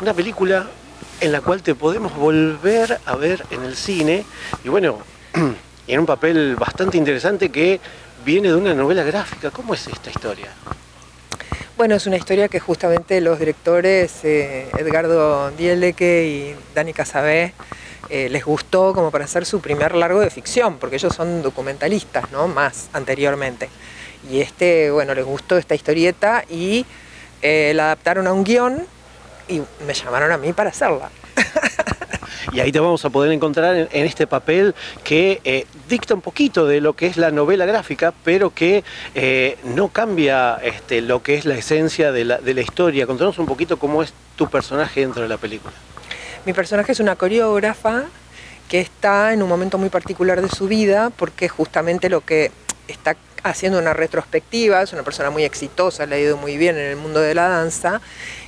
una película en la cual te podemos volver a ver en el cine y bueno, en un papel bastante interesante que viene de una novela gráfica. ¿Cómo es esta historia? Bueno, es una historia que justamente los directores eh, Edgardo Dieleque y Dani Casabé eh, les gustó como para hacer su primer largo de ficción, porque ellos son documentalistas, ¿no? Más anteriormente. Y este, bueno, les gustó esta historieta y eh, la adaptaron a un guion y me llamaron a mí para hacerla. Y ahí te vamos a poder encontrar en, en este papel que eh, dicta un poquito de lo que es la novela gráfica, pero que eh, no cambia este, lo que es la esencia de la, de la historia. Contanos un poquito cómo es tu personaje dentro de la película. Mi personaje es una coreógrafa que está en un momento muy particular de su vida porque justamente lo que está haciendo una retrospectiva, es una persona muy exitosa, le ha ido muy bien en el mundo de la danza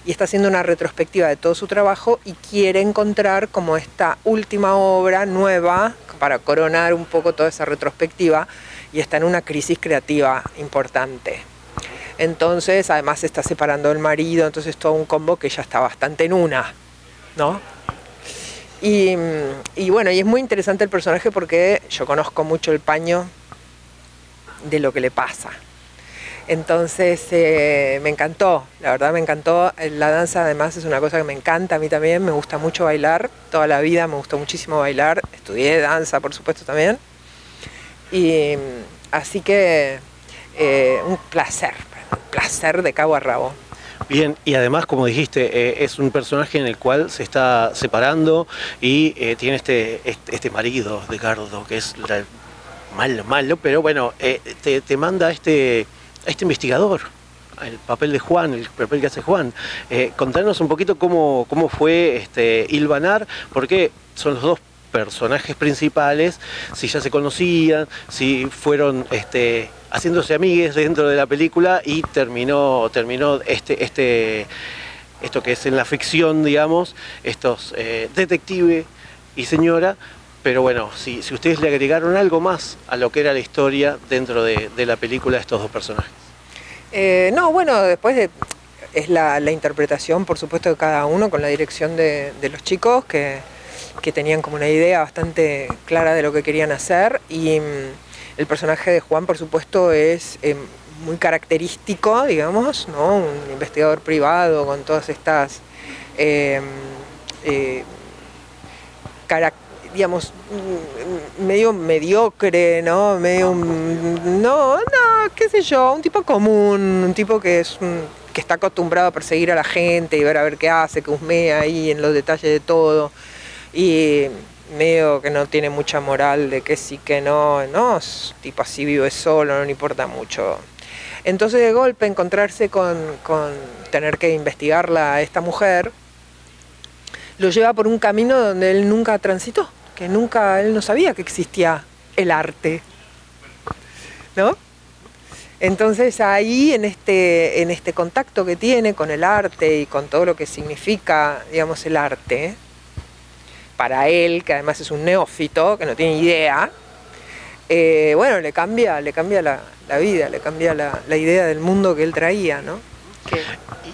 y está haciendo una retrospectiva de todo su trabajo y quiere encontrar como esta última obra nueva para coronar un poco toda esa retrospectiva y está en una crisis creativa importante. Entonces, además se está separando del marido, entonces todo un combo que ya está bastante en una, ¿no? Y, y, bueno, y es muy interesante el personaje porque yo conozco mucho el paño de lo que le pasa. Entonces eh, me encantó, la verdad me encantó. La danza además es una cosa que me encanta a mí también, me gusta mucho bailar, toda la vida me gustó muchísimo bailar, estudié danza por supuesto también. Y así que eh, un placer, un placer de cabo a rabo. Bien, y además, como dijiste, eh, es un personaje en el cual se está separando y tiene este, este, este, marido de Gardo, que es la, malo, malo, pero bueno, eh, te, te, manda este, este investigador, el papel de Juan, el papel que hace Juan. Eh, contanos un poquito cómo, cómo fue este, Ilvanar, porque son los dos personajes principales, si ya se conocían, si fueron este, haciéndose amigues dentro de la película y terminó, terminó este, este, esto que es en la ficción, digamos, estos eh, detective y señora, pero bueno, si, si, ustedes le agregaron algo más a lo que era la historia dentro de, de la película de estos dos personajes. Eh, no, bueno, después de, es la, interpretación, por supuesto, de cada uno con la dirección de, los chicos que, que, tenían como una idea bastante clara de lo que querían hacer y mm, el personaje de Juan, por supuesto, es eh, muy característico, digamos, ¿no? Un investigador privado con todas estas eh, características digamos, medio mediocre, ¿no? Medio, no, no, qué sé yo, un tipo común, un tipo que es que está acostumbrado a perseguir a la gente y ver a ver qué hace, que husmea ahí en los detalles de todo. Y medio que no tiene mucha moral de que sí, que no, no, tipo así vive solo, no le importa mucho. Entonces de golpe encontrarse con, con tener que investigarla a esta mujer, lo lleva por un camino donde él nunca transitó que nunca él no sabía que existía el arte. ¿No? Entonces ahí en este, en este contacto que tiene con el arte y con todo lo que significa, digamos, el arte, para él, que además es un neófito, que no tiene idea, eh, bueno, le cambia, le cambia la, vida, le cambia la, idea del mundo que él traía, ¿no?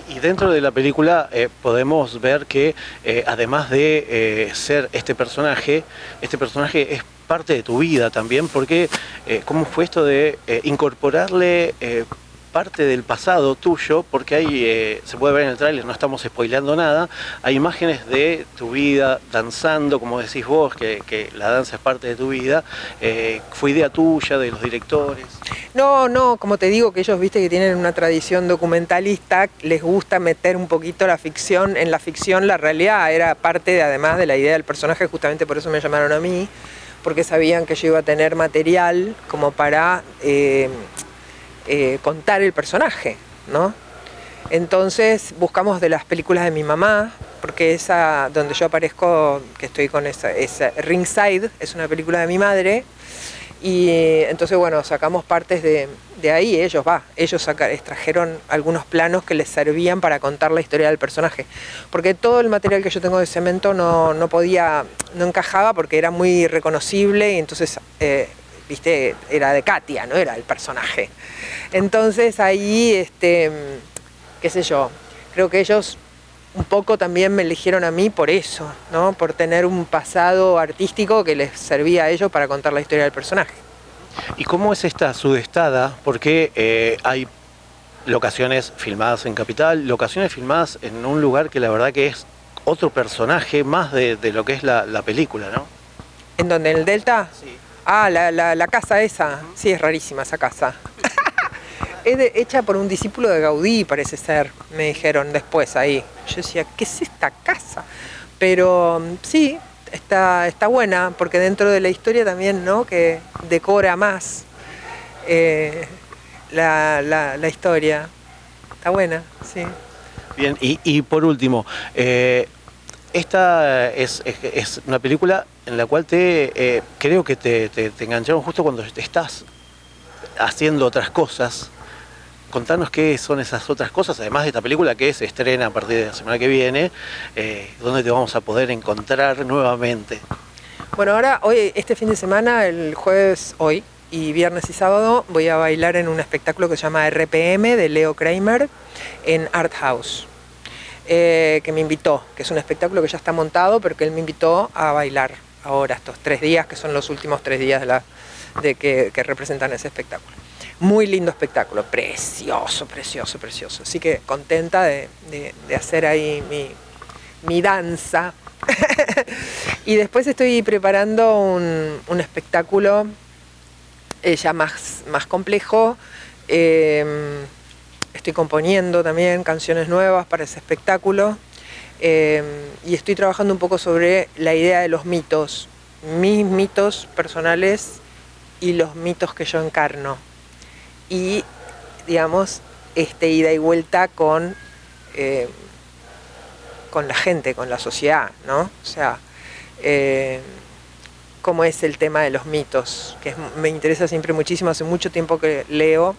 Y, dentro de la película eh, podemos ver que eh, además de eh, ser este personaje, este personaje es parte de tu vida también, porque ¿cómo fue esto de incorporarle parte del pasado tuyo, porque ahí eh, se puede ver en el tráiler, no estamos spoileando nada, hay imágenes de tu vida danzando, como decís vos, que, la danza es parte de tu vida, eh, ¿fue idea tuya, de los directores? No, no, como te digo, que ellos, viste, que tienen una tradición documentalista, les gusta meter un poquito la ficción, en la ficción la realidad era parte, de, además, de la idea del personaje, justamente por eso me llamaron a mí, porque sabían que yo iba a tener material como para... Eh, eh, contar el personaje, ¿no? Entonces buscamos de las películas de mi mamá, porque esa donde yo aparezco, que estoy con esa, esa Ringside, es una película de mi madre, y entonces, bueno, sacamos partes de, ahí, ellos, va, ellos extrajeron algunos planos que les servían para contar la historia del personaje. Porque todo el material que yo tengo de cemento no, no podía, no encajaba porque era muy reconocible y entonces, eh, viste, era de Katia, no era el personaje. Entonces ahí, este, qué sé yo, creo que ellos un poco también me eligieron a mí por eso, ¿no? Por tener un pasado artístico que les servía a ellos para contar la historia del personaje. ¿Y cómo es esta sudestada? Porque eh, hay locaciones filmadas en Capital, locaciones filmadas en un lugar que la verdad que es otro personaje más de, lo que es la, película, ¿no? ¿En donde? ¿En el Delta? Sí. Ah, la, la casa esa. Sí, es rarísima esa casa es hecha por un discípulo de Gaudí, parece ser, me dijeron después ahí. Yo decía, ¿qué es esta casa? Pero mm, sí, está, está buena, porque dentro de la historia también, ¿no? Que decora más eh, la, historia. Está buena, sí. Bien, y, por último, eh, esta es, una película en la cual te eh, creo que te, te, engancharon justo cuando estás haciendo otras cosas contanos qué son esas otras cosas, además de esta película que se estrena a partir de la semana que viene, eh, donde te vamos a poder encontrar nuevamente. Bueno, ahora, hoy, este fin de semana, el jueves, hoy, y viernes y sábado, voy a bailar en un espectáculo que se llama RPM de Leo Kramer en Art House. Eh, que me invitó, que es un espectáculo que ya está montado, pero que él me invitó a bailar ahora, estos tres días, que son los últimos tres días de, que representan ese espectáculo. Muy lindo espectáculo, precioso, precioso, precioso. Así que contenta de, hacer ahí mi, danza. y después estoy preparando un, espectáculo eh, ya más, más complejo. Em, estoy componiendo también canciones nuevas para ese espectáculo. Em, y estoy trabajando un poco sobre la idea de los mitos, mis mitos personales y los mitos que yo encarno y, digamos, este ida y vuelta con, eh, con la gente, con la sociedad, ¿no? O sea, eh, cómo es el tema de los mitos, que me interesa siempre muchísimo, hace mucho tiempo que leo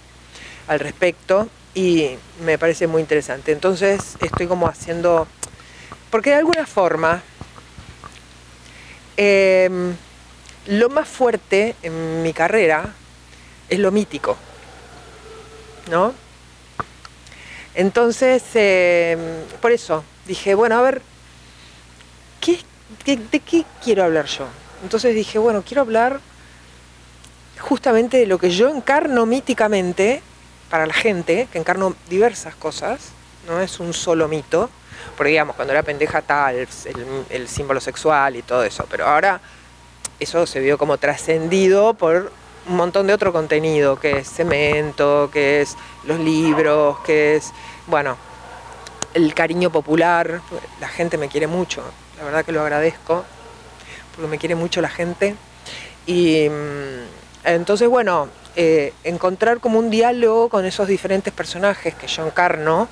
al respecto y me parece muy interesante. Entonces estoy como haciendo, porque de alguna forma, em, lo más fuerte en mi carrera es lo mítico. ¿no? Entonces, em, por eso dije, bueno, a ver, de, qué quiero hablar yo? Entonces dije, bueno, quiero hablar justamente de lo que yo encarno míticamente para la gente, que encarno diversas cosas, no es un solo mito, porque digamos, cuando era pendeja tal, el, símbolo sexual y todo eso, pero ahora eso se vio como trascendido por un montón de otro contenido, que es cemento, que es los libros, que es, bueno, el cariño popular. La gente me quiere mucho, la verdad que lo agradezco, porque me quiere mucho la gente. Y mm, entonces, bueno, eh, encontrar como un diálogo con esos diferentes personajes que yo encarno,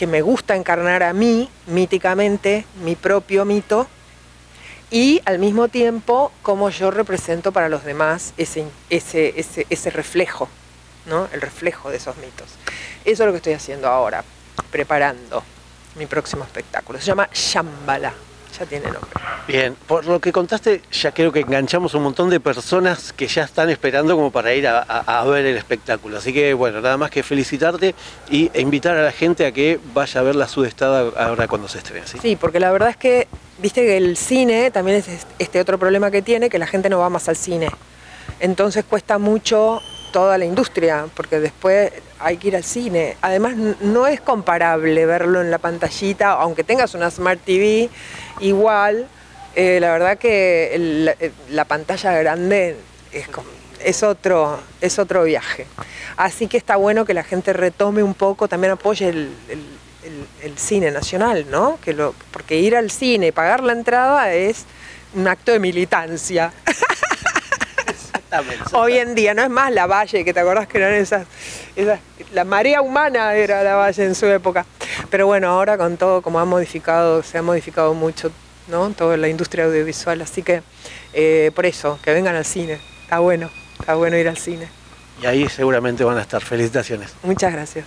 que me gusta encarnar a mí, míticamente, mi propio mito, y al mismo tiempo cómo yo represento para los demás ese, ese, ese, ese reflejo, ¿no? el reflejo de esos mitos. Eso es lo que estoy haciendo ahora, preparando mi próximo espectáculo. Se llama Shambhala ya tiene nombre. Bien, por lo que contaste, ya creo que enganchamos un montón de personas que ya están esperando como para ir a, ver el espectáculo. Así que bueno, nada más que felicitarte y, e invitar a la gente a que vaya a ver la sudestada ahora cuando se estrene. ¿sí? sí, porque la verdad es que, viste que el cine también es este otro problema que tiene, que la gente no va más al cine. Entonces cuesta mucho toda la industria, porque después hay que ir al cine. Además, no es comparable verlo en la pantallita, aunque tengas una Smart TV, igual, eh, la verdad que eh, la, pantalla grande es, es, otro, es otro viaje. Así que está bueno que la gente retome un poco, también apoye el, cine nacional, ¿no? Que lo, porque ir al cine, pagar la entrada es un acto de militancia. Exactamente. Hoy en día no es más la valle, que te acordás que eran esas, esas, la marea humana era la valle en su época. Pero bueno, ahora con todo como ha modificado, se ha modificado mucho, ¿no? Toda la industria audiovisual, así que eh, por eso, que vengan al cine, está bueno, está bueno ir al cine. Y ahí seguramente van a estar. Felicitaciones. Muchas gracias.